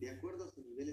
de acuerdo a su nivel